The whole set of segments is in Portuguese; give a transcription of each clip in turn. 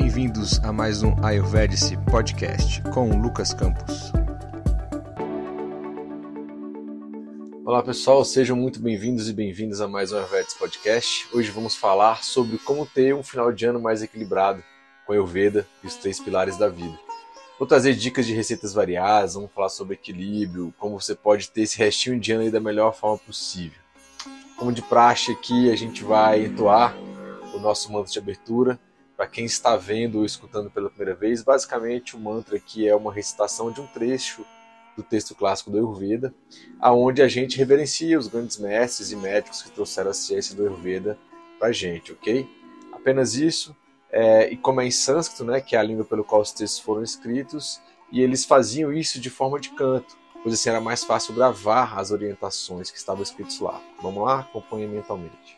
Bem-vindos a mais um Ayurvedic Podcast com Lucas Campos. Olá pessoal, sejam muito bem-vindos e bem-vindas a mais um Ayurvedic Podcast. Hoje vamos falar sobre como ter um final de ano mais equilibrado com a Ayurveda e os três pilares da vida. Vou trazer dicas de receitas variadas, vamos falar sobre equilíbrio, como você pode ter esse restinho de ano da melhor forma possível. Como de praxe aqui, a gente vai entoar o nosso mantra de abertura, para quem está vendo ou escutando pela primeira vez, basicamente o mantra aqui é uma recitação de um trecho do texto clássico do Ayurveda, aonde a gente reverencia os grandes mestres e médicos que trouxeram a ciência do Ayurveda para a gente, ok? Apenas isso, é, e como é em sânscrito, né, que é a língua pelo qual os textos foram escritos, e eles faziam isso de forma de canto, pois assim era mais fácil gravar as orientações que estavam escritas lá. Vamos lá? Acompanhe mentalmente.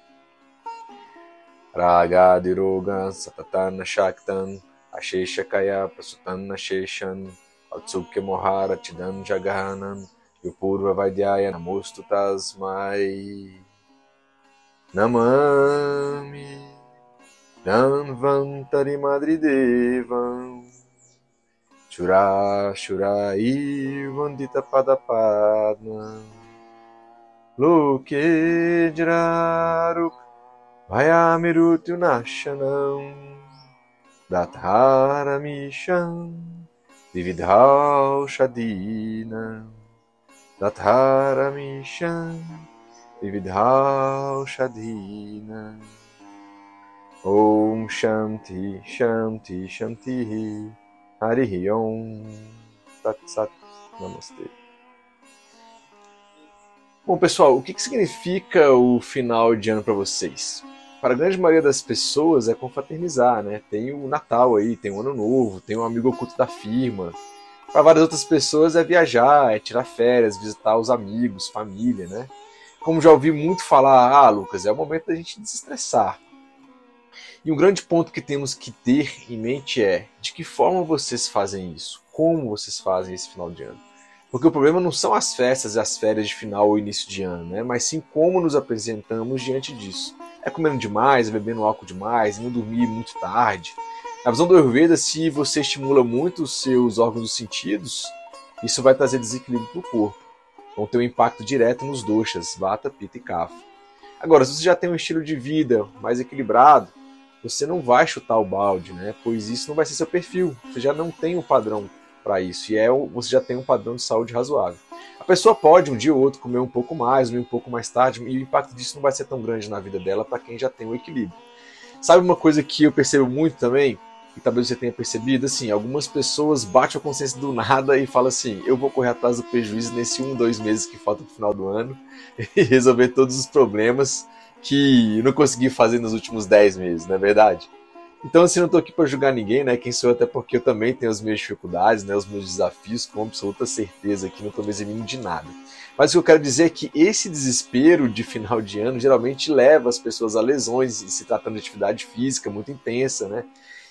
Ragadirogan Satatan Shaktan Asheshakaya Prasutan Asheshan Atsukya Mohara Tidan Jaganan Yupurva Vaidyaya Namostu Tasmai Namami Danvantari Madridevam Chura Chura Vandita Padapadna Loke Jiraruk Vayamirutu Nashanam Datharamisham Vividhau Shadina Datharamisham Vividhau Shadina Om Shanti Shanti Shanti Harihi Om Tat Sat Namastê Bom, pessoal, o que, que significa o final de ano para vocês? Para a grande maioria das pessoas é confraternizar, né? Tem o Natal aí, tem o Ano Novo, tem o amigo oculto da firma. Para várias outras pessoas é viajar, é tirar férias, visitar os amigos, família, né? Como já ouvi muito falar, ah, Lucas, é o momento da gente desestressar. E um grande ponto que temos que ter em mente é de que forma vocês fazem isso, como vocês fazem esse final de ano. Porque o problema não são as festas e as férias de final ou início de ano, né? mas sim como nos apresentamos diante disso. É comendo demais, é bebendo álcool demais, não dormir muito tarde. Na visão do Ayurveda, se você estimula muito os seus órgãos dos sentidos, isso vai trazer desequilíbrio para o corpo. Vão ter um impacto direto nos doshas, vata, pitta e kapha. Agora, se você já tem um estilo de vida mais equilibrado, você não vai chutar o balde, né? Pois isso não vai ser seu perfil. Você já não tem o um padrão para isso. E é você já tem um padrão de saúde razoável. A pessoa pode um dia ou outro comer um pouco mais, um pouco mais tarde, e o impacto disso não vai ser tão grande na vida dela para quem já tem o equilíbrio. Sabe uma coisa que eu percebo muito também, e talvez você tenha percebido, assim, algumas pessoas batem a consciência do nada e falam assim, eu vou correr atrás do prejuízo nesse um, dois meses que falta pro final do ano e resolver todos os problemas que não consegui fazer nos últimos dez meses, não é verdade? Então, assim, não estou aqui para julgar ninguém, né? Quem sou eu, até porque eu também tenho as minhas dificuldades, né? Os meus desafios, com absoluta certeza que não estou me eximindo de nada. Mas o que eu quero dizer é que esse desespero de final de ano geralmente leva as pessoas a lesões, se tratando de atividade física muito intensa, né?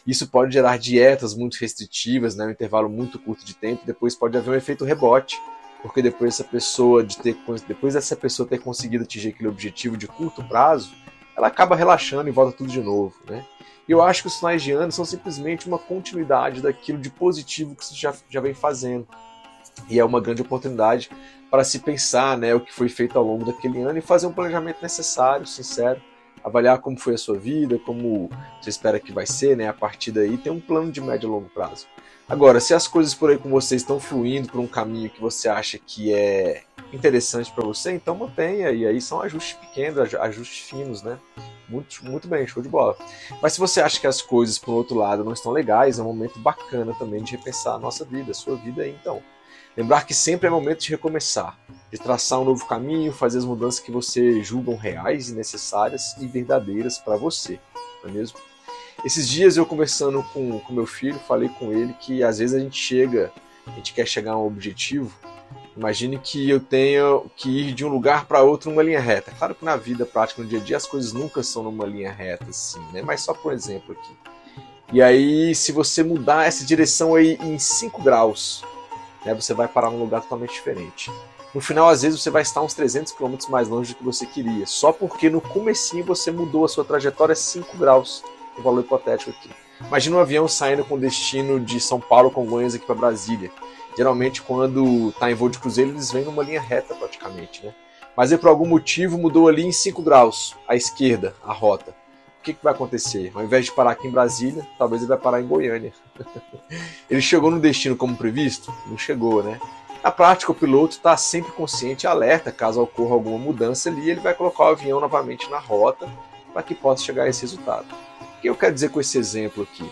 Isso pode gerar dietas muito restritivas, né? Um intervalo muito curto de tempo. Depois pode haver um efeito rebote, porque depois essa pessoa de ter, depois dessa pessoa ter conseguido atingir aquele objetivo de curto prazo, ela acaba relaxando e volta tudo de novo, né? Eu acho que os finais de ano são simplesmente uma continuidade daquilo de positivo que você já, já vem fazendo. E é uma grande oportunidade para se pensar né, o que foi feito ao longo daquele ano e fazer um planejamento necessário, sincero, avaliar como foi a sua vida, como você espera que vai ser, né, a partir daí ter um plano de médio e longo prazo. Agora, se as coisas por aí com você estão fluindo por um caminho que você acha que é interessante para você, então mantenha, e aí são ajustes pequenos, ajustes finos, né? Muito, muito bem, show de bola. Mas se você acha que as coisas, por outro lado, não estão legais, é um momento bacana também de repensar a nossa vida, a sua vida aí, então. Lembrar que sempre é momento de recomeçar, de traçar um novo caminho, fazer as mudanças que você julgam reais e necessárias e verdadeiras para você, não é mesmo? Esses dias eu conversando com, com meu filho, falei com ele que às vezes a gente chega, a gente quer chegar a um objetivo Imagine que eu tenha que ir de um lugar para outro numa linha reta. Claro que na vida prática, no dia a dia, as coisas nunca são numa linha reta, assim, né? Mas só por exemplo aqui. E aí, se você mudar essa direção aí em 5 graus, né, você vai parar num lugar totalmente diferente. No final, às vezes, você vai estar uns 300 km mais longe do que você queria, só porque no comecinho você mudou a sua trajetória 5 graus, um valor hipotético aqui. Imagina um avião saindo com destino de São Paulo, Congonhas aqui para Brasília. Geralmente, quando está em voo de cruzeiro, eles vêm numa linha reta praticamente, né? Mas aí, por algum motivo, mudou ali em 5 graus à esquerda a rota. O que, que vai acontecer? Ao invés de parar aqui em Brasília, talvez ele vai parar em Goiânia. ele chegou no destino como previsto? Não chegou, né? Na prática, o piloto está sempre consciente e alerta caso ocorra alguma mudança ali, ele vai colocar o avião novamente na rota para que possa chegar a esse resultado. O que eu quero dizer com esse exemplo aqui?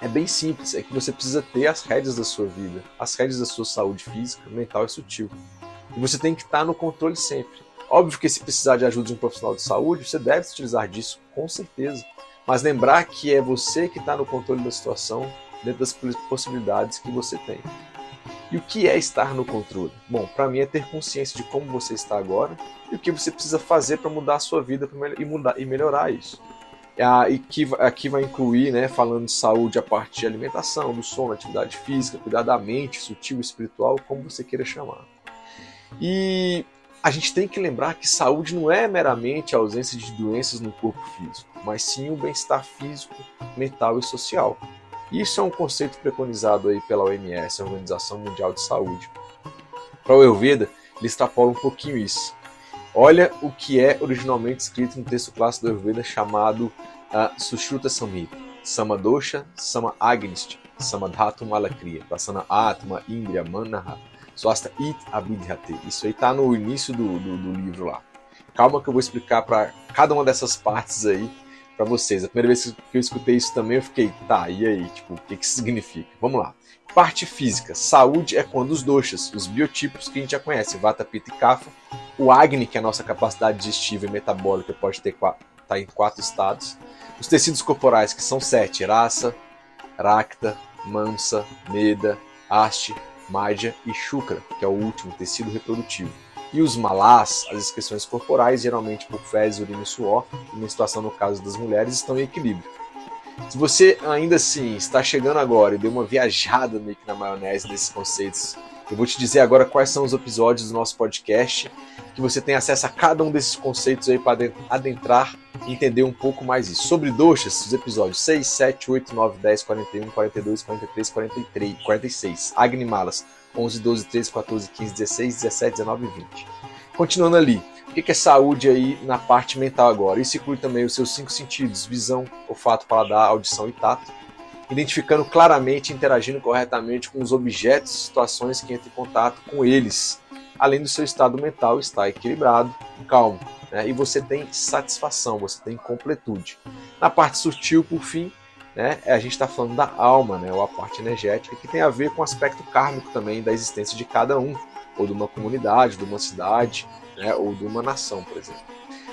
É bem simples, é que você precisa ter as rédeas da sua vida, as rédeas da sua saúde física, mental e sutil. E você tem que estar no controle sempre. Óbvio que se precisar de ajuda de um profissional de saúde, você deve se utilizar disso, com certeza. Mas lembrar que é você que está no controle da situação, dentro das possibilidades que você tem. E o que é estar no controle? Bom, para mim é ter consciência de como você está agora e o que você precisa fazer para mudar a sua vida e, mudar, e melhorar isso. Ah, e que aqui vai incluir, né, falando de saúde, a parte de alimentação, do sono, atividade física, cuidar da mente, sutil, espiritual, como você queira chamar. E a gente tem que lembrar que saúde não é meramente a ausência de doenças no corpo físico, mas sim o bem-estar físico, mental e social. Isso é um conceito preconizado aí pela OMS, a Organização Mundial de Saúde. Para o Ayurveda, ele extrapola um pouquinho isso. Olha o que é originalmente escrito no texto clássico do Ayurveda chamado uh, Sushruta Samhita. Samadosha, Sama Agnist, Samadhatu Malakriya, Prasana Atma, Indriya, Manaha, Swasta It Abidhyate. Isso aí está no início do, do, do livro lá. Calma que eu vou explicar para cada uma dessas partes aí para vocês. A primeira vez que eu escutei isso também, eu fiquei, tá, e aí? Tipo, o que, que significa? Vamos lá. Parte física. Saúde é quando os doshas, os biotipos que a gente já conhece, Vata, Pitta e Kapha. O Agni, que é a nossa capacidade digestiva e metabólica, pode ter tá em quatro estados. Os tecidos corporais, que são sete, Rasa, Rakta, Mansa, Meda, Haste, Madhya e Shukra, que é o último tecido reprodutivo. E os malás, as excreções corporais, geralmente por fezes, urina e suor, e menstruação no caso das mulheres, estão em equilíbrio. Se você ainda assim está chegando agora e deu uma viajada meio que na maionese desses conceitos, eu vou te dizer agora quais são os episódios do nosso podcast, que você tem acesso a cada um desses conceitos aí para adentrar e entender um pouco mais isso. Sobre doxas, os episódios 6, 7, 8, 9, 10, 41, 42, 43, 43, 46. Agnimalas, 11, 12, 13, 14, 15, 16, 17, 19 e 20. Continuando ali, o que é saúde aí na parte mental agora? Isso inclui também os seus cinco sentidos: visão, olfato, paladar, audição e tato, identificando claramente e interagindo corretamente com os objetos e situações que entram em contato com eles, além do seu estado mental estar equilibrado, calmo, né? e você tem satisfação, você tem completude. Na parte sutil, por fim, né, a gente está falando da alma, né, ou a parte energética, que tem a ver com o aspecto kármico também da existência de cada um, ou de uma comunidade, de uma cidade, né, ou de uma nação, por exemplo.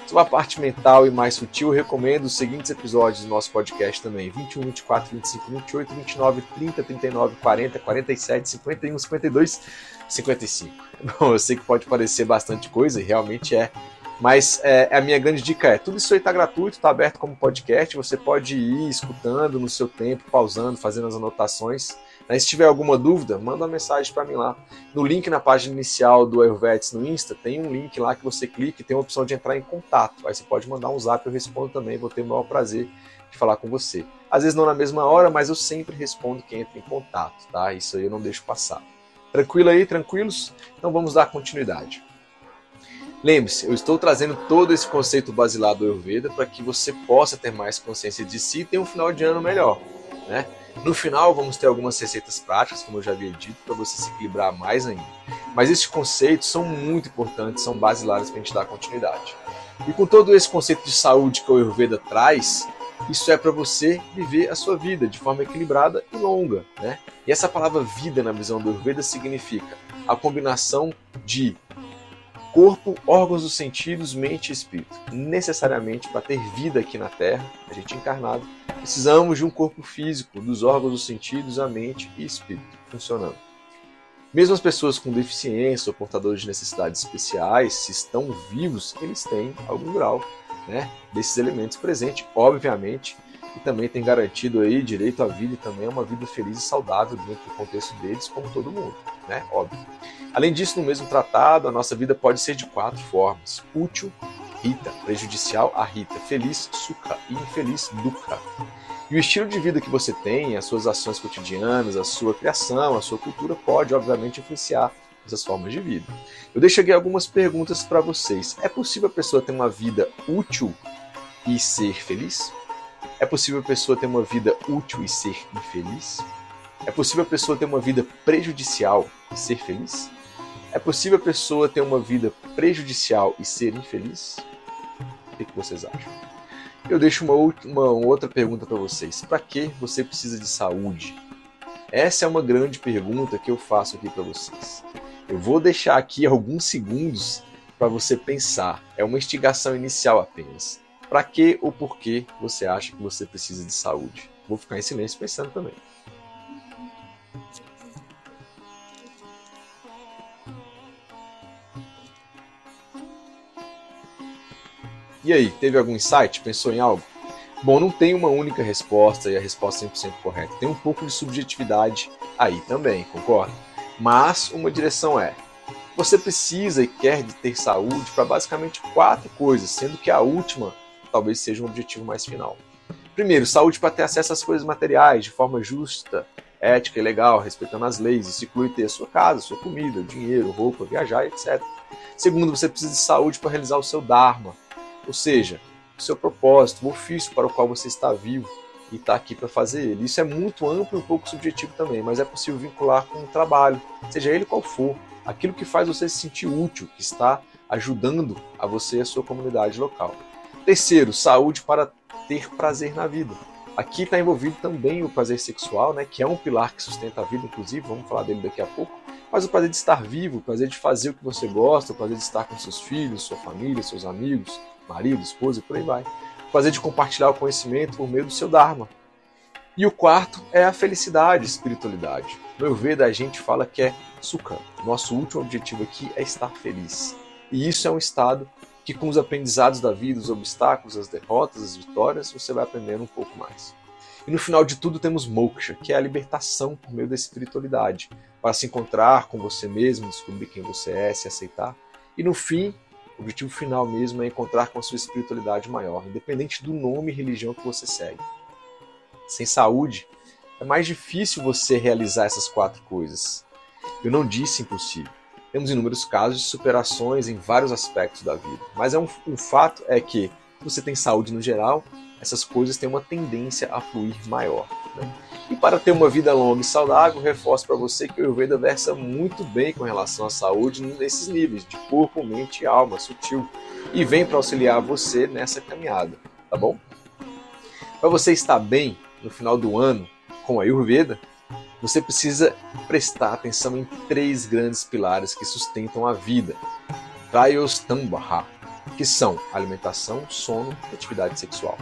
Sobre a parte mental e mais sutil, recomendo os seguintes episódios do nosso podcast também: 21, 24, 25, 28, 29, 30, 39, 40, 47, 51, 52, 55. Bom, eu sei que pode parecer bastante coisa, e realmente é. Mas é, a minha grande dica é: tudo isso aí está gratuito, está aberto como podcast. Você pode ir escutando no seu tempo, pausando, fazendo as anotações. Se tiver alguma dúvida, manda uma mensagem para mim lá. No link na página inicial do Ayurvedics no Insta, tem um link lá que você clica e tem a opção de entrar em contato. Aí você pode mandar um zap, eu respondo também, vou ter o maior prazer de falar com você. Às vezes não na mesma hora, mas eu sempre respondo quem entra em contato, tá? Isso aí eu não deixo passar. Tranquilo aí, tranquilos? Então vamos dar continuidade. Lembre-se, eu estou trazendo todo esse conceito basilado do Ayurveda para que você possa ter mais consciência de si e ter um final de ano melhor. Né? No final, vamos ter algumas receitas práticas, como eu já havia dito, para você se equilibrar mais ainda. Mas esses conceitos são muito importantes, são basilares para a gente dar continuidade. E com todo esse conceito de saúde que o Ayurveda traz, isso é para você viver a sua vida de forma equilibrada e longa. Né? E essa palavra vida na visão do Ayurveda significa a combinação de corpo, órgãos dos sentidos, mente e espírito. Necessariamente, para ter vida aqui na Terra, a gente encarnado, precisamos de um corpo físico, dos órgãos dos sentidos, a mente e espírito funcionando. Mesmo as pessoas com deficiência ou portadores de necessidades especiais, se estão vivos, eles têm algum grau né, desses elementos presentes, obviamente, e também tem garantido aí direito à vida e também a uma vida feliz e saudável dentro do contexto deles, como todo mundo, né? Óbvio. Além disso, no mesmo tratado, a nossa vida pode ser de quatro formas: útil, Rita, prejudicial a Rita, feliz Sukha e infeliz Dukha. E o estilo de vida que você tem, as suas ações cotidianas, a sua criação, a sua cultura pode, obviamente, influenciar essas formas de vida. Eu deixo aqui algumas perguntas para vocês. É possível a pessoa ter uma vida útil e ser feliz? É possível a pessoa ter uma vida útil e ser infeliz? É possível a pessoa ter uma vida prejudicial e ser feliz? É possível a pessoa ter uma vida prejudicial e ser infeliz? O que, vocês acham? Eu deixo uma, uma outra pergunta para vocês. Para que você precisa de saúde? Essa é uma grande pergunta que eu faço aqui para vocês. Eu vou deixar aqui alguns segundos para você pensar. É uma instigação inicial apenas. Para que ou por que você acha que você precisa de saúde? Vou ficar em silêncio pensando também. E aí, teve algum insight? Pensou em algo? Bom, não tem uma única resposta e a resposta 100% correta. Tem um pouco de subjetividade aí também, concorda? Mas uma direção é: você precisa e quer ter saúde para basicamente quatro coisas, sendo que a última talvez seja um objetivo mais final. Primeiro, saúde para ter acesso às coisas materiais de forma justa, ética e legal, respeitando as leis. Isso inclui ter a sua casa, sua comida, dinheiro, roupa, viajar, etc. Segundo, você precisa de saúde para realizar o seu Dharma, ou seja, o seu propósito, o ofício para o qual você está vivo e está aqui para fazer ele. Isso é muito amplo e um pouco subjetivo também, mas é possível vincular com o trabalho, seja ele qual for, aquilo que faz você se sentir útil, que está ajudando a você e a sua comunidade local. Terceiro, saúde para ter prazer na vida. Aqui está envolvido também o prazer sexual, né, que é um pilar que sustenta a vida, inclusive, vamos falar dele daqui a pouco. Mas o prazer de estar vivo, o prazer de fazer o que você gosta, o prazer de estar com seus filhos, sua família, seus amigos, marido, esposa e por aí vai. O prazer de compartilhar o conhecimento por meio do seu Dharma. E o quarto é a felicidade, espiritualidade. No Ayurveda a gente fala que é Sukha. Nosso último objetivo aqui é estar feliz. E isso é um estado que com os aprendizados da vida, os obstáculos, as derrotas, as vitórias, você vai aprendendo um pouco mais. E no final de tudo temos moksha, que é a libertação por meio da espiritualidade, para se encontrar com você mesmo, descobrir quem você é, se aceitar. E no fim, o objetivo final mesmo é encontrar com a sua espiritualidade maior, independente do nome e religião que você segue. Sem saúde, é mais difícil você realizar essas quatro coisas. Eu não disse impossível temos inúmeros casos de superações em vários aspectos da vida. Mas é um, um fato é que, se você tem saúde no geral, essas coisas têm uma tendência a fluir maior. Né? E para ter uma vida longa e saudável, reforço para você que o Ayurveda versa muito bem com relação à saúde nesses níveis, de corpo, mente e alma, sutil, e vem para auxiliar você nessa caminhada, tá bom? Para você estar bem no final do ano com a Ayurveda, você precisa prestar atenção em três grandes pilares que sustentam a vida. Trayostambha, que são alimentação, sono e atividade sexual.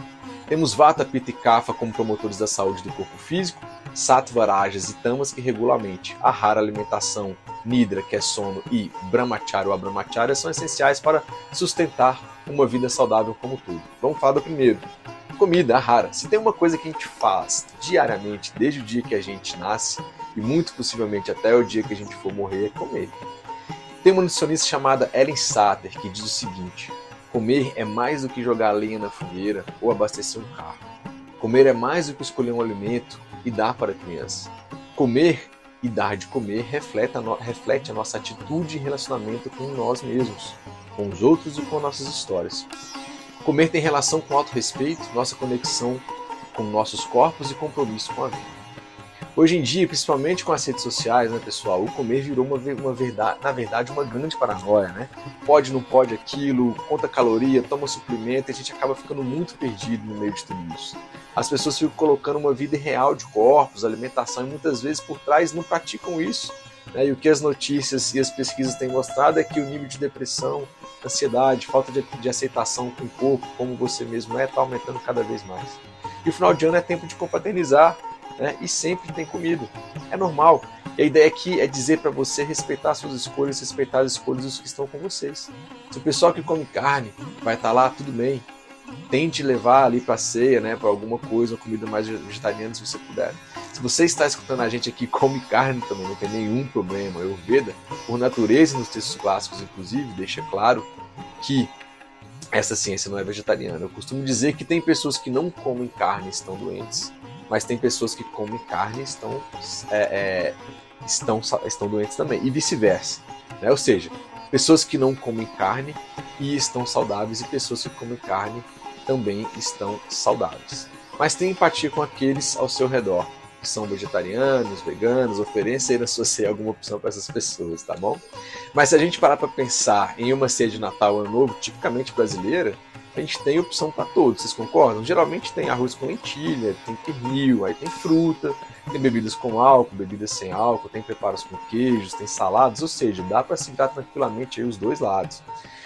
Temos Vata, Pitta e Kapha como promotores da saúde do corpo físico, Sattva, Rajas e Tamas que regulam a. Ahara, alimentação, Nidra, que é sono, e Brahmacharya ou Abrahmacharya são essenciais para sustentar uma vida saudável como tudo. Vamos falar do primeiro, comida rara. Se tem uma coisa que a gente faz diariamente, desde o dia que a gente nasce, e muito possivelmente até o dia que a gente for morrer, é comer. Tem uma nutricionista chamada Ellen Satter que diz o seguinte: comer é mais do que jogar lenha na fogueira ou abastecer um carro. Comer é mais do que escolher um alimento e dar para a criança. Comer e dar de comer reflete a, no... reflete a nossa atitude e relacionamento com nós mesmos, com os outros e com nossas histórias. Comer tem relação com autorrespeito, nossa conexão com nossos corpos e compromisso com a vida. Hoje em dia, principalmente com as redes sociais, né, pessoal, o comer virou uma, uma verdade, na verdade, uma grande paranoia, né? Pode, não pode aquilo, conta caloria, toma suplemento, e a gente acaba ficando muito perdido no meio de tudo isso. As pessoas ficam colocando uma vida real de corpos, alimentação, e muitas vezes por trás não praticam isso. Né? E o que as notícias e as pesquisas têm mostrado é que o nível de depressão, ansiedade, falta de, de aceitação com o corpo, como você mesmo é, está aumentando cada vez mais. E o final de ano é tempo de confraternizar né? e sempre tem comida. É normal. E a ideia aqui é dizer para você respeitar suas escolhas, respeitar as escolhas dos que estão com vocês. Se o pessoal que come carne vai estar tá lá, tudo bem. Tente levar ali para ceia, né, para alguma coisa, uma comida mais vegetariana se você puder. Se você está escutando a gente aqui come carne também, não tem nenhum problema. Ayurveda, por natureza nos textos clássicos, inclusive, deixa claro que essa ciência não é vegetariana. Eu costumo dizer que tem pessoas que não comem carne e estão doentes, mas tem pessoas que comem carne e estão, é, é, estão, estão doentes também, e vice-versa. Né? Ou seja, pessoas que não comem carne e estão saudáveis, e pessoas que comem carne também estão saudáveis. Mas tenha empatia com aqueles ao seu redor que são vegetarianos, veganos, ofereça ir associar alguma opção para essas pessoas, tá bom? Mas se a gente parar para pensar em uma ceia de Natal Ano Novo, tipicamente brasileira, a gente tem opção para todos, vocês concordam? Geralmente tem arroz com lentilha, tem pernil, aí tem fruta, tem bebidas com álcool, bebidas sem álcool, tem preparos com queijos, tem saladas, ou seja, dá para se dar tranquilamente os dois lados.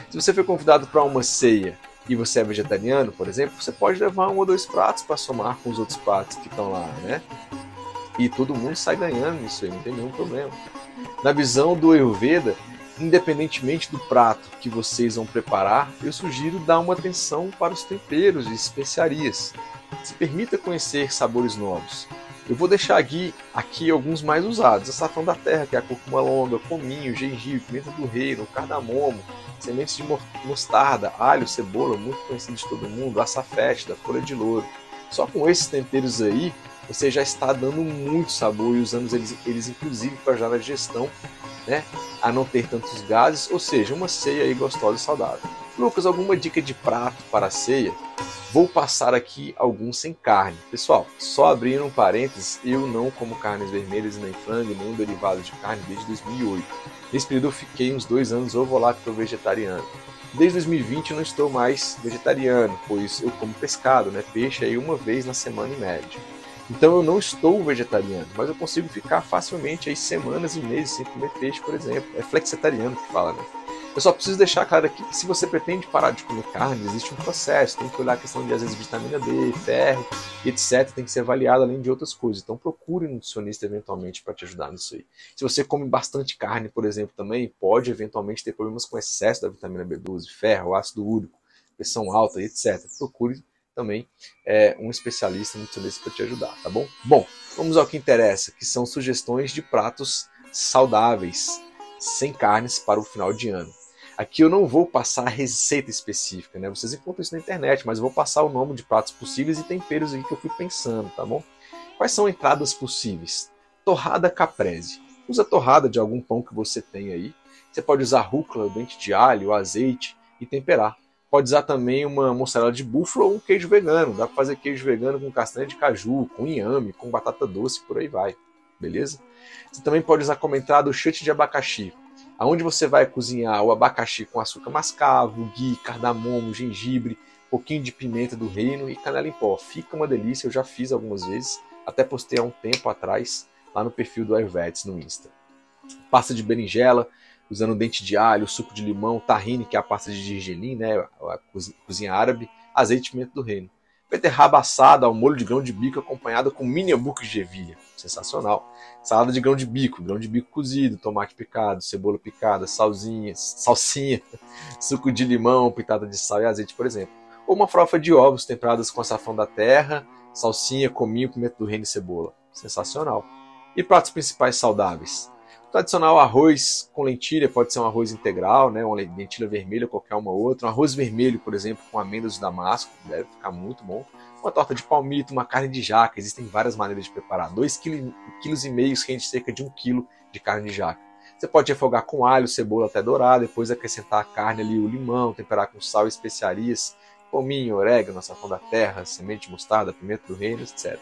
Se você foi convidado para uma ceia e você é vegetariano, por exemplo, você pode levar um ou dois pratos para somar com os outros pratos que estão lá, né? E todo mundo sai ganhando nisso aí, não tem nenhum problema. Na visão do Ayurveda, independentemente do prato que vocês vão preparar, eu sugiro dar uma atenção para os temperos e especiarias. Se permita conhecer sabores novos. Eu vou deixar aqui, aqui alguns mais usados: açafrão da terra, que é a cúrcuma longa, cominho, gengibre, pimenta do reino, cardamomo, sementes de mostarda, alho, cebola, muito conhecido de todo mundo, açafete, da folha de louro. Só com esses temperos aí, você já está dando muito sabor e usando eles, eles inclusive para ajudar na digestão, né? A não ter tantos gases, ou seja, uma ceia aí gostosa e saudável. Lucas, alguma dica de prato para a ceia? Vou passar aqui alguns sem carne. Pessoal, só abrindo um parênteses, eu não como carnes vermelhas nem frango, nenhum derivado de carne desde 2008. Nesse período eu fiquei uns dois anos ovo lá que vegetariano. Desde 2020 eu não estou mais vegetariano, pois eu como pescado, né? Peixe aí uma vez na semana em média. Então eu não estou vegetariano, mas eu consigo ficar facilmente aí semanas e meses sem comer peixe, por exemplo. É flexitariano que fala, né? Eu só preciso deixar claro aqui que se você pretende parar de comer carne, existe um processo, tem que olhar a questão de às vezes vitamina D, ferro, etc, tem que ser avaliado além de outras coisas. Então procure um nutricionista eventualmente para te ajudar nisso aí. Se você come bastante carne, por exemplo, também pode eventualmente ter problemas com excesso da vitamina B12, ferro, ácido úrico, pressão alta, etc. Procure também é, um especialista nutricionista para te ajudar, tá bom? Bom, vamos ao que interessa, que são sugestões de pratos saudáveis, sem carnes para o final de ano. Aqui eu não vou passar receita específica, né? Vocês encontram isso na internet, mas eu vou passar o nome de pratos possíveis e temperos aí que eu fui pensando, tá bom? Quais são entradas possíveis? Torrada caprese. Usa torrada de algum pão que você tem aí. Você pode usar rúcula, dente de alho, azeite e temperar. Pode usar também uma mussarela de búfalo ou um queijo vegano. Dá para fazer queijo vegano com castanha de caju, com inhame, com batata doce, por aí vai. Beleza? Você também pode usar como entrada o chute de abacaxi aonde você vai cozinhar o abacaxi com açúcar mascavo, ghee, cardamomo, gengibre, pouquinho de pimenta do reino e canela em pó. Fica uma delícia, eu já fiz algumas vezes, até postei há um tempo atrás lá no perfil do Ayurveds no Insta. Pasta de berinjela, usando dente de alho, suco de limão, tahine, que é a pasta de gergelim, né, a cozinha árabe, azeite e pimenta do reino beterraba assada ao molho de grão de bico acompanhada com mini hambúrguer de gevilha. Sensacional. Salada de grão de bico, grão de bico cozido, tomate picado, cebola picada, salsinha, salsinha, suco de limão, pitada de sal e azeite, por exemplo. Ou uma farofa de ovos temperadas com açafrão da terra, salsinha, cominho, pimenta do reino e cebola. Sensacional. E pratos principais saudáveis tradicional arroz com lentilha, pode ser um arroz integral, né, uma lentilha vermelha, qualquer uma outra. Um arroz vermelho, por exemplo, com amêndoas de damasco, deve ficar muito bom. Uma torta de palmito, uma carne de jaca, existem várias maneiras de preparar. 2,5 kg e rende cerca de 1 kg de carne de jaca. Você pode refogar com alho, cebola até dourar, depois acrescentar a carne ali, o limão, temperar com sal e especiarias, pominho, orégano, açafrão da terra, semente de mostarda, pimenta do reino, etc.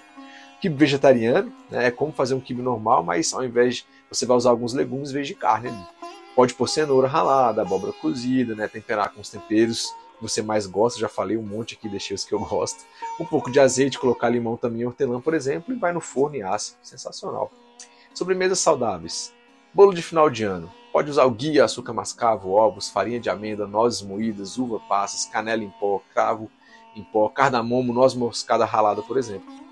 Quibe vegetariano, né, é como fazer um quibe normal, mas ao invés de você vai usar alguns legumes em vez de carne ali. Pode pôr cenoura ralada, abóbora cozida, né? Temperar com os temperos que você mais gosta. Já falei um monte aqui, deixei os que eu gosto. Um pouco de azeite, colocar limão também, hortelã, por exemplo, e vai no forno e assa. Sensacional. Sobremesas saudáveis. Bolo de final de ano. Pode usar o guia, açúcar mascavo, ovos, farinha de amêndoa, nozes moídas, uva passas, canela em pó, cravo em pó, cardamomo, noz moscada ralada, por exemplo.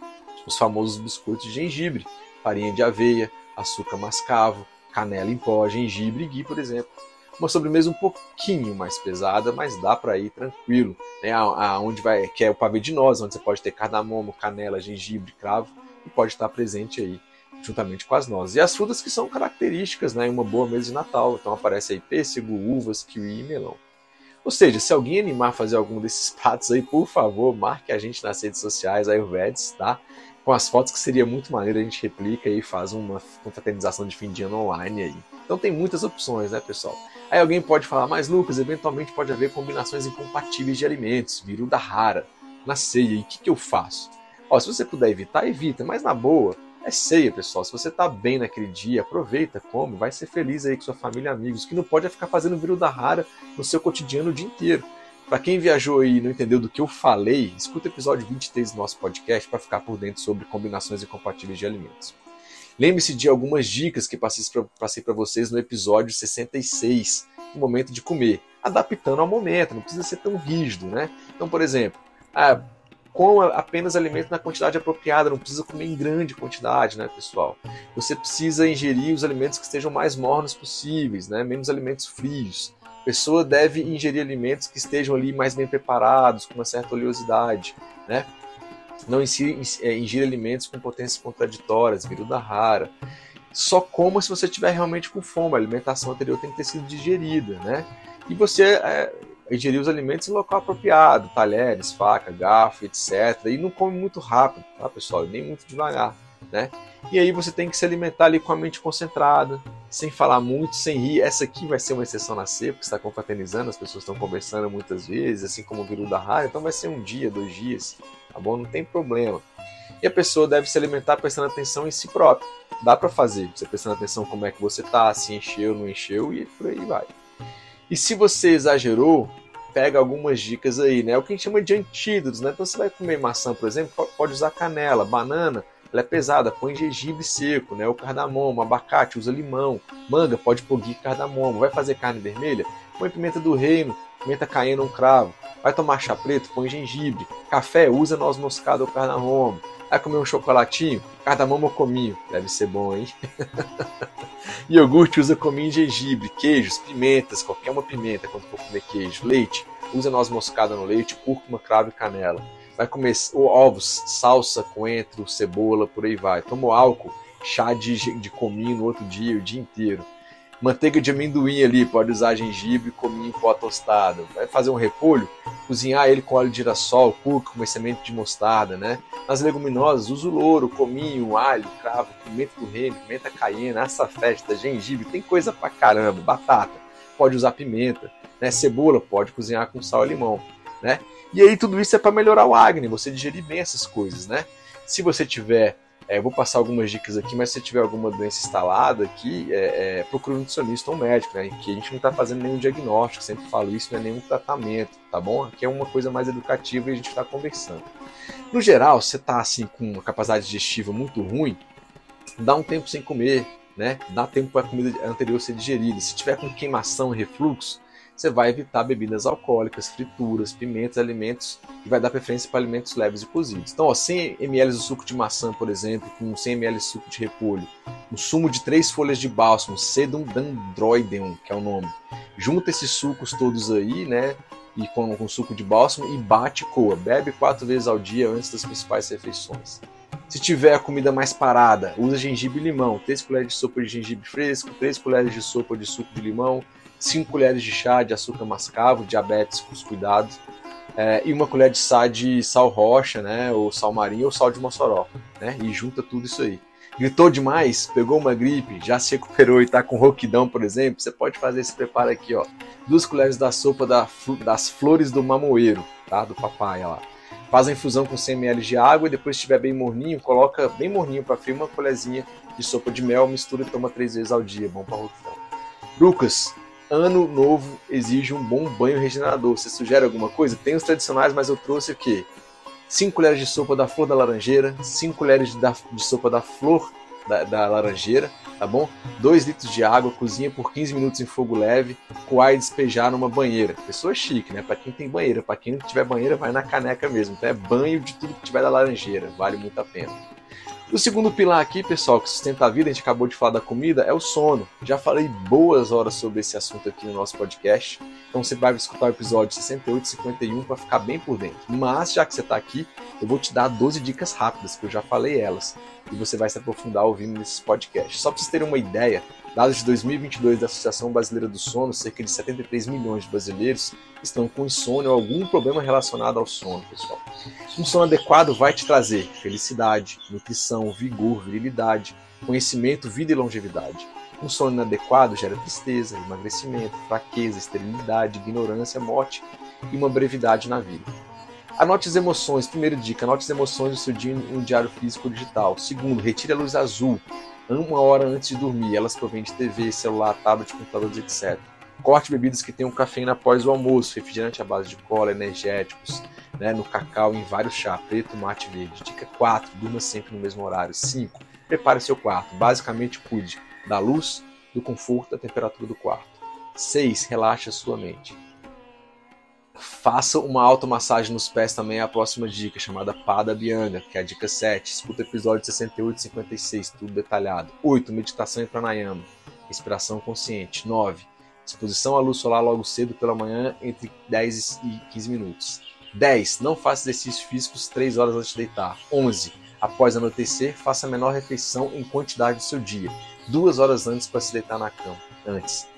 Os famosos biscoitos de gengibre, farinha de aveia, açúcar mascavo, canela em pó, gengibre e ghee, por exemplo. Uma sobremesa um pouquinho mais pesada, mas dá para ir tranquilo. Né? Aonde vai, que é o pavê de noz, onde você pode ter cardamomo, canela, gengibre, cravo e pode estar presente aí juntamente com as nozes. E as frutas que são características né, em uma boa mesa de Natal. Então aparece aí pêssego, uvas, kiwi e melão. Ou seja, se alguém animar a fazer algum desses pratos aí, por favor, marque a gente nas redes sociais, Ayurvedes, tá? Com as fotos que seria muito maneiro, a gente replica e faz uma confraternização de fim de ano online aí. Então tem muitas opções, né, pessoal? Aí alguém pode falar, mas Lucas, eventualmente pode haver combinações incompatíveis de alimentos, viruda rara, na ceia, e o que, que eu faço? Ó, se você puder evitar, evita, mas na boa, é ceia, pessoal. Se você tá bem naquele dia, aproveita, come, vai ser feliz aí com sua família e amigos. que não pode ficar fazendo viruda rara no seu cotidiano o dia inteiro. Para quem viajou e não entendeu do que eu falei, escuta o episódio 23 do nosso podcast para ficar por dentro sobre combinações incompatíveis de alimentos. Lembre-se de algumas dicas que passei para vocês no episódio 66, no momento de comer, adaptando ao momento, não precisa ser tão rígido, né? Então, por exemplo, ah, com apenas alimento na quantidade apropriada, não precisa comer em grande quantidade, né, pessoal? Você precisa ingerir os alimentos que estejam mais mornos possíveis, né, menos alimentos frios. A pessoa deve ingerir alimentos que estejam ali mais bem preparados, com uma certa oleosidade, né? Não é, ingira alimentos com potências contraditórias, viruda rara. Só coma se você estiver realmente com fome. A alimentação anterior tem que ter sido digerida, né? E você é, ingerir os alimentos em local apropriado, talheres, faca, garfo, etc. E não come muito rápido, tá, pessoal? Nem muito devagar, né? E aí você tem que se alimentar ali com a mente concentrada, sem falar muito, sem rir. Essa aqui vai ser uma exceção na ceia, porque está confraternizando, as pessoas estão conversando muitas vezes, assim como o Viru da Raia, então vai ser um dia, dois dias, tá bom? Não tem problema. E a pessoa deve se alimentar prestando atenção em si própria. Dá para fazer, você prestando atenção como é que você tá, se encheu, não encheu e por aí vai. E se você exagerou, pega algumas dicas aí, né? É o que a gente chama de antídotos, né? Então você vai comer maçã, por exemplo, pode usar canela, banana, ela é pesada, põe gengibre seco, né? O cardamomo, abacate, usa limão, manga, pode pôr ghee cardamomo, vai fazer carne vermelha, põe pimenta do reino, pimenta caindo um cravo, vai tomar chá preto, põe gengibre, café, usa noz moscada ou cardamomo, vai comer um chocolatinho, cardamomo ou cominho, deve ser bom, hein? Iogurte usa cominho e gengibre, queijos, pimentas, qualquer uma pimenta quando for comer queijo, leite, usa noz moscada no leite, cúrcuma, cravo e canela. Vai comer ovos, salsa, coentro, cebola, por aí vai. Toma álcool, chá de, de cominho no outro dia, o dia inteiro. Manteiga de amendoim ali, pode usar gengibre, cominho em pó tostado. Vai fazer um repolho, cozinhar ele com óleo de girassol, cúrcuma semente de mostarda, né? Nas leguminosas, usa o louro, cominho, alho, cravo, pimenta do reino, pimenta caiena, festa, gengibre, tem coisa pra caramba, batata, pode usar pimenta, né? Cebola, pode cozinhar com sal e limão, né? E aí tudo isso é para melhorar o acne, você digerir bem essas coisas, né? Se você tiver é, vou passar algumas dicas aqui, mas se tiver alguma doença instalada aqui, é, é, procure um nutricionista ou um médico, né? Que a gente não está fazendo nenhum diagnóstico, sempre falo isso, não é nenhum tratamento, tá bom? Aqui é uma coisa mais educativa e a gente está conversando. No geral, você está assim com uma capacidade digestiva muito ruim, dá um tempo sem comer, né? Dá tempo para a comida anterior ser digerida. Se tiver com queimação e refluxo, você vai evitar bebidas alcoólicas, frituras, pimentas, alimentos e vai dar preferência para alimentos leves e cozidos. Então, ó, 100 ml de suco de maçã, por exemplo, com 100 ml de suco de repolho, um sumo de três folhas de bálsamo, sedum dendroideum, que é o nome. Junta esses sucos todos aí, né? E com, com suco de bálsamo e bate coa. Bebe quatro vezes ao dia antes das principais refeições. Se tiver a comida mais parada, usa gengibre e limão. 3 colheres de sopa de gengibre fresco, 3 colheres de sopa de suco de limão, 5 colheres de chá de açúcar mascavo, diabetes com os cuidados, é, e uma colher de sal de sal rocha, né, ou sal marinho ou sal de Mossoró, né, e junta tudo isso aí. Gritou demais, pegou uma gripe, já se recuperou e está com roquidão, por exemplo, você pode fazer esse preparo aqui, ó. Duas colheres da sopa da, das flores do mamoeiro, tá, do papai, lá. Faz a infusão com 100 ml de água e depois, se estiver bem morninho, coloca bem morninho para frio uma colherzinha de sopa de mel, mistura e toma três vezes ao dia, bom para roquidão. Lucas, ano novo exige um bom banho regenerador. Você sugere alguma coisa? Tem os tradicionais, mas eu trouxe o quê? 5 colheres de sopa da flor da laranjeira, 5 colheres de, da, de sopa da flor da, da, laranjeira, tá bom? 2 litros de água, cozinha por 15 minutos em fogo leve, coar e despejar numa banheira. Pessoa chique, né? Para quem tem banheira, para quem não tiver banheira, vai na caneca mesmo. Então é banho de tudo que tiver da laranjeira, vale muito a pena. O segundo pilar aqui, pessoal, que sustenta a vida, a gente acabou de falar da comida, é o sono. Já falei boas horas sobre esse assunto aqui no nosso podcast. Então você vai escutar o episódio 68 e 51 para ficar bem por dentro. Mas, já que você está aqui, eu vou te dar 12 dicas rápidas, que eu já falei elas. E você vai se aprofundar ouvindo nesses podcasts. Só para vocês terem uma ideia, Dados de 2022 da Associação Brasileira do Sono, cerca de 73 milhões de brasileiros estão com insônia ou algum problema relacionado ao sono, pessoal. Um sono adequado vai te trazer felicidade, nutrição, vigor, virilidade, conhecimento, vida e longevidade. Um sono inadequado gera tristeza, emagrecimento, fraqueza, esterilidade, ignorância, morte e uma brevidade na vida. Anote as emoções. Primeira dica: anote as emoções do seu dia em um diário físico digital. Segundo, retire a luz azul uma hora antes de dormir. Elas provêm de TV, celular, tablet, computadores, etc. Corte bebidas que tenham cafeína após o almoço, refrigerante à base de cola, energéticos, né, no cacau, em vários chá, preto, mate verde. Dica 4, durma sempre no mesmo horário. 5, prepare seu quarto. Basicamente, cuide da luz, do conforto, da temperatura do quarto. 6, relaxe a sua mente. Faça uma automassagem nos pés também é a próxima dica, chamada Pada Bianga, que é a dica 7. Escuta o episódio 68 e 56, tudo detalhado. 8. Meditação e pranayama, respiração consciente. 9. Exposição à luz solar logo cedo pela manhã, entre 10 e 15 minutos. 10. Não faça exercícios físicos 3 horas antes de deitar. 11. Após anoitecer, faça a menor refeição em quantidade do seu dia, 2 horas antes para se deitar na cama. Antes.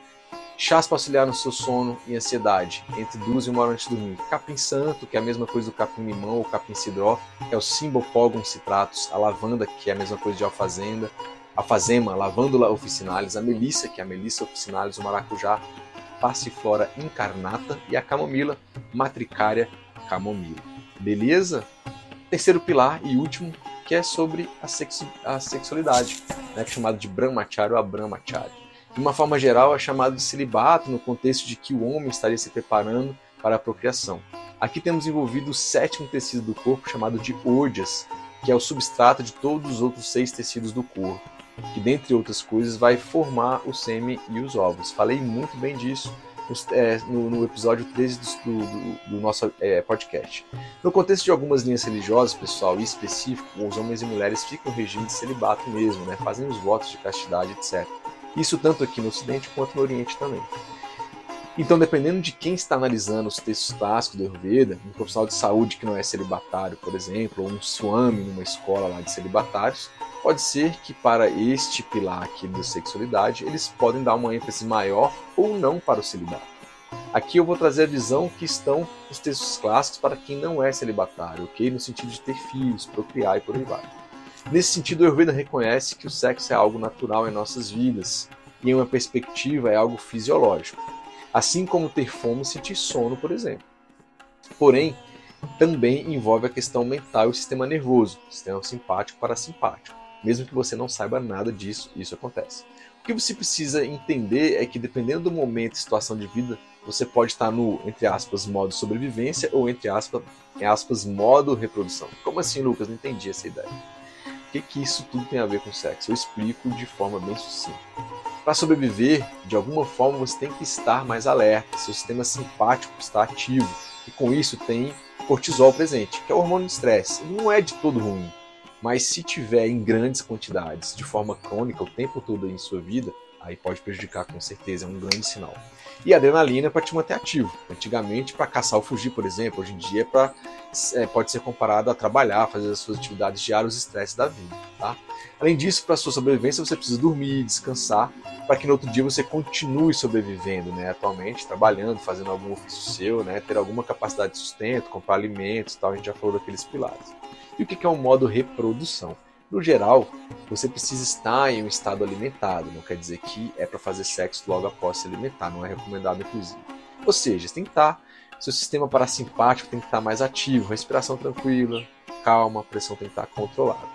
Chás para auxiliar no seu sono e ansiedade, entre duas e uma hora antes de dormir. Capim santo, que é a mesma coisa do capim limão ou capim cidró, é o Cymbopogon citratus. A lavanda, que é a mesma coisa de alfazenda. A fazema, lavândula officinalis. A melissa, que é a melissa officinalis. O maracujá, passiflora incarnata. E a camomila, matricária camomila. Beleza? Terceiro pilar e último, que é sobre a, sexu a sexualidade, né, é chamado de brahmacharya ou abramacharya. De uma forma geral, é chamado de celibato no contexto de que o homem estaria se preparando para a procriação. Aqui temos envolvido o sétimo tecido do corpo, chamado de ódias, que é o substrato de todos os outros seis tecidos do corpo, que, dentre outras coisas, vai formar o sêmen e os ovos. Falei muito bem disso no, no episódio 13 do, do, do nosso é, podcast. No contexto de algumas linhas religiosas, pessoal, e específico, os homens e mulheres ficam em regime de celibato mesmo, né? fazem os votos de castidade, etc. Isso tanto aqui no Ocidente quanto no Oriente também. Então, dependendo de quem está analisando os textos clássicos do Ayurveda, um profissional de saúde que não é celibatário, por exemplo, ou um swami numa escola lá de celibatários, pode ser que para este pilar aqui da sexualidade, eles podem dar uma ênfase maior ou não para o celibato. Aqui eu vou trazer a visão que estão os textos clássicos para quem não é celibatário, ok? No sentido de ter filhos, procriar e por aí vai. Nesse sentido, o Ayurveda reconhece que o sexo é algo natural em nossas vidas e, em uma perspectiva, é algo fisiológico, assim como ter fome e sentir sono, por exemplo. Porém, também envolve a questão mental e o sistema nervoso, sistema simpático parasimpático. Mesmo que você não saiba nada disso, isso acontece. O que você precisa entender é que, dependendo do momento e situação de vida, você pode estar no, entre aspas, modo sobrevivência ou, entre aspas, aspas modo reprodução. Como assim, Lucas? Não entendi essa ideia que, que isso tudo tem a ver com sexo? Eu explico de forma bem sucinta. Para sobreviver, de alguma forma você tem que estar mais alerta, seu sistema simpático está ativo, e com isso tem cortisol presente, que é o hormônio de estresse. Não é de todo ruim, mas se tiver em grandes quantidades, de forma crônica, o tempo todo em sua vida, aí pode prejudicar com certeza, é um grande sinal. E a adrenalina é para te manter ativo. Antigamente, para caçar ou fugir, por exemplo, hoje em dia é pra, é, pode ser comparado a trabalhar, fazer as suas atividades diárias, os estresses da vida. Tá? Além disso, para sua sobrevivência, você precisa dormir, descansar, para que no outro dia você continue sobrevivendo, né? atualmente, trabalhando, fazendo algum ofício seu, né? ter alguma capacidade de sustento, comprar alimentos tal. A gente já falou daqueles pilares. E o que é um modo reprodução? No geral, você precisa estar em um estado alimentado, não quer dizer que é para fazer sexo logo após se alimentar, não é recomendado inclusive. Ou seja, você tem que estar, seu sistema parasimpático tem que estar mais ativo, respiração tranquila, calma, a pressão tem que estar controlada.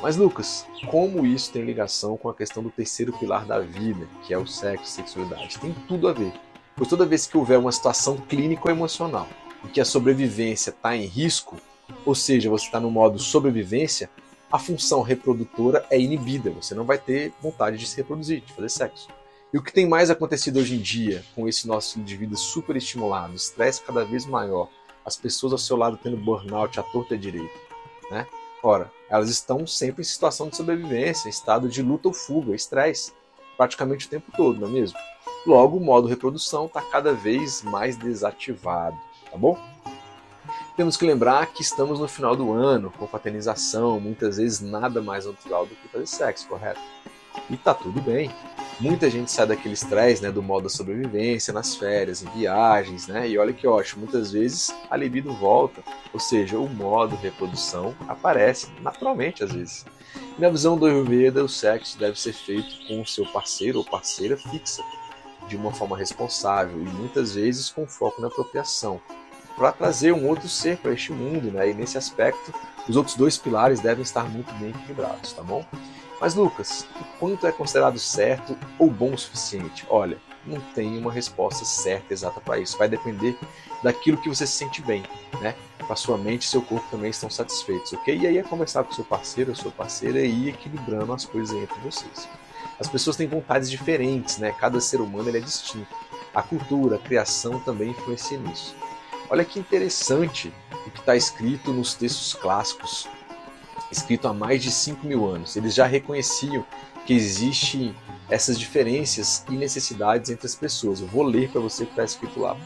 Mas Lucas, como isso tem ligação com a questão do terceiro pilar da vida, que é o sexo e sexualidade? Tem tudo a ver. Pois toda vez que houver uma situação clínico emocional em que a sobrevivência está em risco, ou seja, você está no modo sobrevivência, a função reprodutora é inibida, você não vai ter vontade de se reproduzir, de fazer sexo. E o que tem mais acontecido hoje em dia com esse nosso indivíduo super estimulado, estresse cada vez maior, as pessoas ao seu lado tendo burnout à torta e à direita, né? Ora, elas estão sempre em situação de sobrevivência, estado de luta ou fuga, estresse, praticamente o tempo todo, não é mesmo? Logo, o modo reprodução está cada vez mais desativado, tá bom? Temos que lembrar que estamos no final do ano, com fraternização, muitas vezes nada mais natural do que fazer sexo, correto? E tá tudo bem. Muita gente sai daquele estresse, né, do modo da sobrevivência, nas férias, em viagens, né? E olha que ótimo, muitas vezes a libido volta, ou seja, o modo reprodução aparece naturalmente às vezes. E na visão do Ayurveda, o sexo deve ser feito com o seu parceiro ou parceira fixa, de uma forma responsável e muitas vezes com foco na apropriação, para trazer um outro ser para este mundo, né? E nesse aspecto, os outros dois pilares devem estar muito bem equilibrados, tá bom? Mas Lucas, o quanto é considerado certo ou bom o suficiente? Olha, não tem uma resposta certa exata para isso. Vai depender daquilo que você se sente bem, né? Para sua mente e seu corpo também estão satisfeitos, ok? E aí é conversar com seu parceiro sua parceira e ir equilibrando as coisas entre vocês. As pessoas têm vontades diferentes, né? Cada ser humano ele é distinto. A cultura, a criação também influencia nisso. Olha que interessante o que está escrito nos textos clássicos escrito há mais de 5 mil anos. Eles já reconheciam que existem essas diferenças e necessidades entre as pessoas. Eu vou ler para você o que está escrito lá.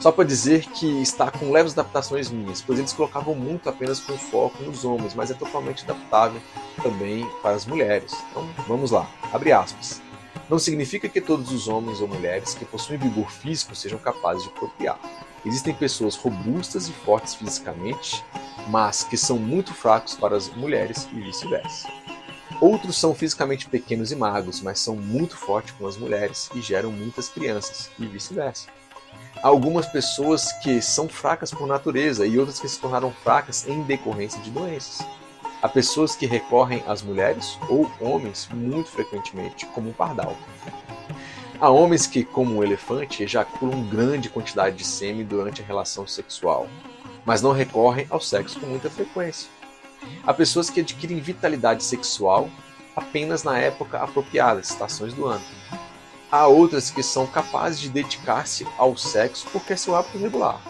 Só para dizer que está com leves adaptações minhas, pois eles colocavam muito apenas com foco nos homens, mas é totalmente adaptável também para as mulheres. Então vamos lá, abre aspas. Não significa que todos os homens ou mulheres que possuem vigor físico sejam capazes de procriar. Existem pessoas robustas e fortes fisicamente, mas que são muito fracos para as mulheres e vice-versa. Outros são fisicamente pequenos e magros, mas são muito fortes com as mulheres e geram muitas crianças, e vice-versa. Há algumas pessoas que são fracas por natureza e outras que se tornaram fracas em decorrência de doenças. Há pessoas que recorrem às mulheres ou homens muito frequentemente, como um pardal. Há homens que, como um elefante, ejaculam grande quantidade de sêmen durante a relação sexual, mas não recorrem ao sexo com muita frequência. Há pessoas que adquirem vitalidade sexual apenas na época apropriada, estações do ano. Há outras que são capazes de dedicar-se ao sexo porque é seu hábito regular.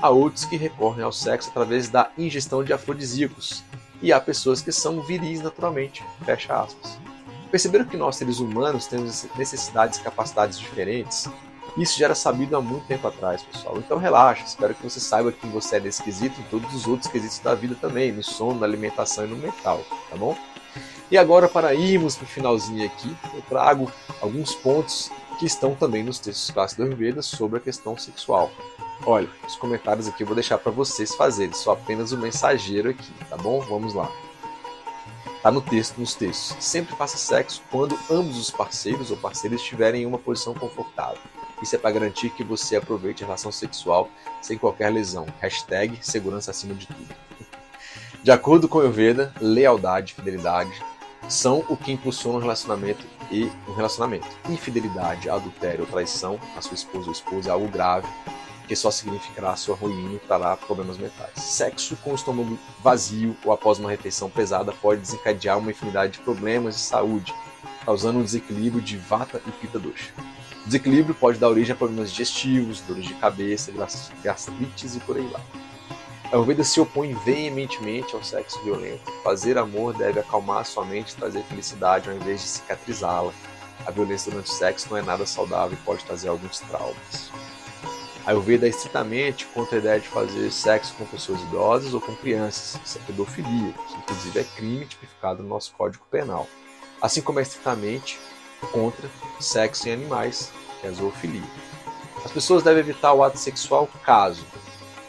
Há outros que recorrem ao sexo através da ingestão de afrodisíacos. E há pessoas que são viris naturalmente. Fecha aspas. Perceberam que nós, seres humanos, temos necessidades e capacidades diferentes? Isso já era sabido há muito tempo atrás, pessoal. Então relaxa, espero que você saiba que você é desse quesito e todos os outros quesitos da vida também, no sono, na alimentação e no mental, tá bom? E agora, para irmos para o finalzinho aqui, eu trago alguns pontos que estão também nos textos clássicos do Ayurveda sobre a questão sexual. Olha, os comentários aqui eu vou deixar para vocês fazerem, sou apenas o mensageiro aqui, tá bom? Vamos lá. Tá no texto, nos textos. Sempre faça sexo quando ambos os parceiros ou parceiras estiverem em uma posição confortável. Isso é para garantir que você aproveite a relação sexual sem qualquer lesão. Hashtag segurança acima de tudo. De acordo com o Ayurveda, lealdade e fidelidade são o que impulsiona um relacionamento e um relacionamento. Infidelidade, adultério ou traição a sua esposa ou esposa é algo grave que só significará sua ruína e trará problemas mentais. Sexo com o estômago vazio ou após uma refeição pesada pode desencadear uma infinidade de problemas de saúde, causando um desequilíbrio de vata e pita dosha. O desequilíbrio pode dar origem a problemas digestivos, dores de cabeça, gastrites e por aí vai. A Ayurveda se opõe veementemente ao sexo violento. Fazer amor deve acalmar sua mente e trazer felicidade ao invés de cicatrizá-la. A violência durante o sexo não é nada saudável e pode trazer alguns traumas. Ayurveda é estritamente contra a ideia de fazer sexo com pessoas idosas ou com crianças. Isso é pedofilia, que inclusive é crime tipificado no nosso Código Penal. Assim como é estritamente contra sexo em animais, que é a zoofilia. As pessoas devem evitar o ato sexual caso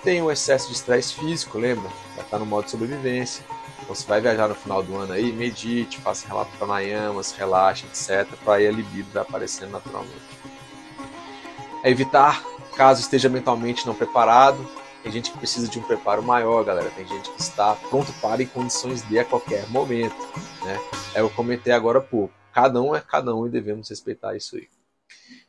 tenha um excesso de estresse físico, lembra? Vai estar no modo de sobrevivência. Então, você vai viajar no final do ano aí, medite, faça relato pranayamas, relaxe, etc. Para aí a libido vai aparecendo naturalmente. É evitar caso esteja mentalmente não preparado. Tem gente que precisa de um preparo maior, galera. Tem gente que está pronto para em condições de a qualquer momento. Né? É eu comentei agora há pouco. Cada um é cada um e devemos respeitar isso aí.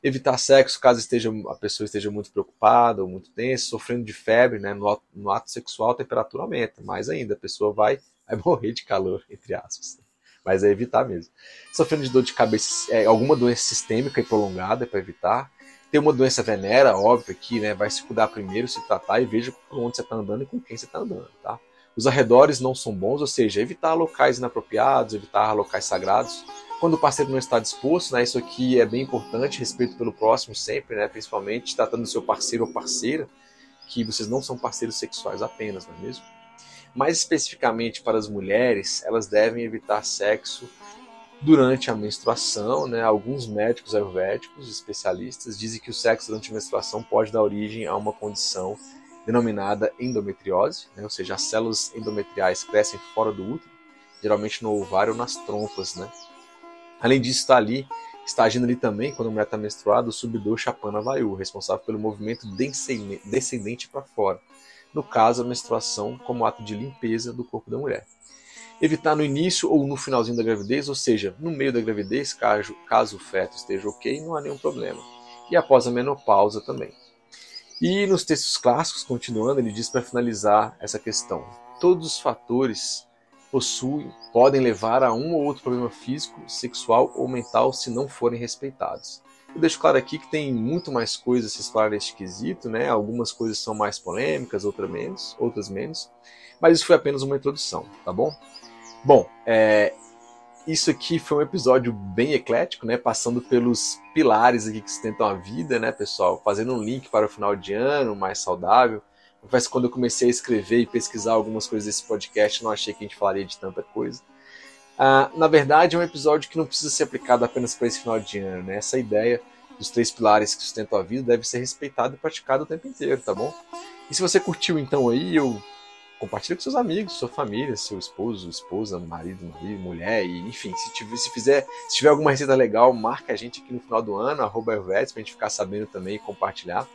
Evitar sexo caso esteja, a pessoa esteja muito preocupada ou muito tensa, sofrendo de febre, né? no, no ato sexual a temperatura aumenta. Mais ainda, a pessoa vai, vai morrer de calor, entre aspas. Mas é evitar mesmo. Sofrendo de dor de cabeça, é, alguma doença sistêmica e prolongada é para evitar. Tem uma doença venera, óbvio aqui, né? Vai se cuidar primeiro, se tratar e veja por onde você está andando e com quem você está andando, tá? Os arredores não são bons, ou seja, evitar locais inapropriados, evitar locais sagrados quando o parceiro não está disposto, né, isso aqui é bem importante, respeito pelo próximo sempre, né, principalmente tratando do seu parceiro ou parceira, que vocês não são parceiros sexuais apenas, não é mesmo? Mais especificamente para as mulheres, elas devem evitar sexo durante a menstruação, né? Alguns médicos ayurvédicos, especialistas, dizem que o sexo durante a menstruação pode dar origem a uma condição denominada endometriose, né? ou seja, as células endometriais crescem fora do útero, geralmente no ovário ou nas trompas, né? Além disso, está ali, está agindo ali também, quando a mulher está menstruada, o subdor chapana vayu, responsável pelo movimento descendente para fora. No caso, a menstruação como ato de limpeza do corpo da mulher. Evitar no início ou no finalzinho da gravidez, ou seja, no meio da gravidez, caso, caso o feto esteja ok, não há nenhum problema. E após a menopausa também. E nos textos clássicos, continuando, ele diz para finalizar essa questão: todos os fatores possuem, podem levar a um ou outro problema físico, sexual ou mental se não forem respeitados. Eu deixo claro aqui que tem muito mais coisas a se explorar neste quesito, né? Algumas coisas são mais polêmicas, outras menos, outras menos. Mas isso foi apenas uma introdução, tá bom? Bom, é, isso aqui foi um episódio bem eclético, né? Passando pelos pilares aqui que sustentam a vida, né, pessoal? Fazendo um link para o final de ano mais saudável. Confesso que quando eu comecei a escrever e pesquisar algumas coisas desse podcast, não achei que a gente falaria de tanta coisa. Ah, na verdade, é um episódio que não precisa ser aplicado apenas para esse final de ano, né? Essa ideia dos três pilares que sustentam a vida deve ser respeitada e praticada o tempo inteiro, tá bom? E se você curtiu então aí, eu compartilha com seus amigos, sua família, seu esposo, esposa, marido, marido mulher, e enfim, se tiver, se fizer, se tiver alguma receita legal, marca a gente aqui no final do ano, arroba Ayurvedes, pra gente ficar sabendo também e compartilhar.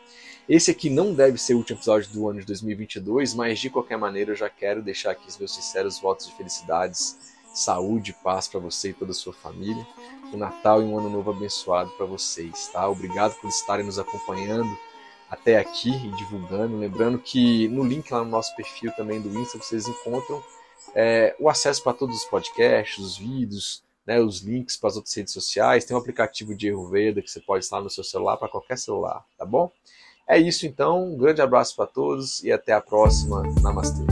Esse aqui não deve ser o último episódio do ano de 2022, mas de qualquer maneira eu já quero deixar aqui os meus sinceros votos de felicidades, saúde e paz para você e toda a sua família. Um Natal e um Ano Novo abençoado para vocês, tá? Obrigado por estarem nos acompanhando até aqui e divulgando. Lembrando que no link lá no nosso perfil também do Insta vocês encontram é, o acesso para todos os podcasts, os vídeos, né, os links para as outras redes sociais. Tem um aplicativo de Ayurveda que você pode instalar no seu celular para qualquer celular, tá bom? É isso então, um grande abraço para todos e até a próxima. Namastê.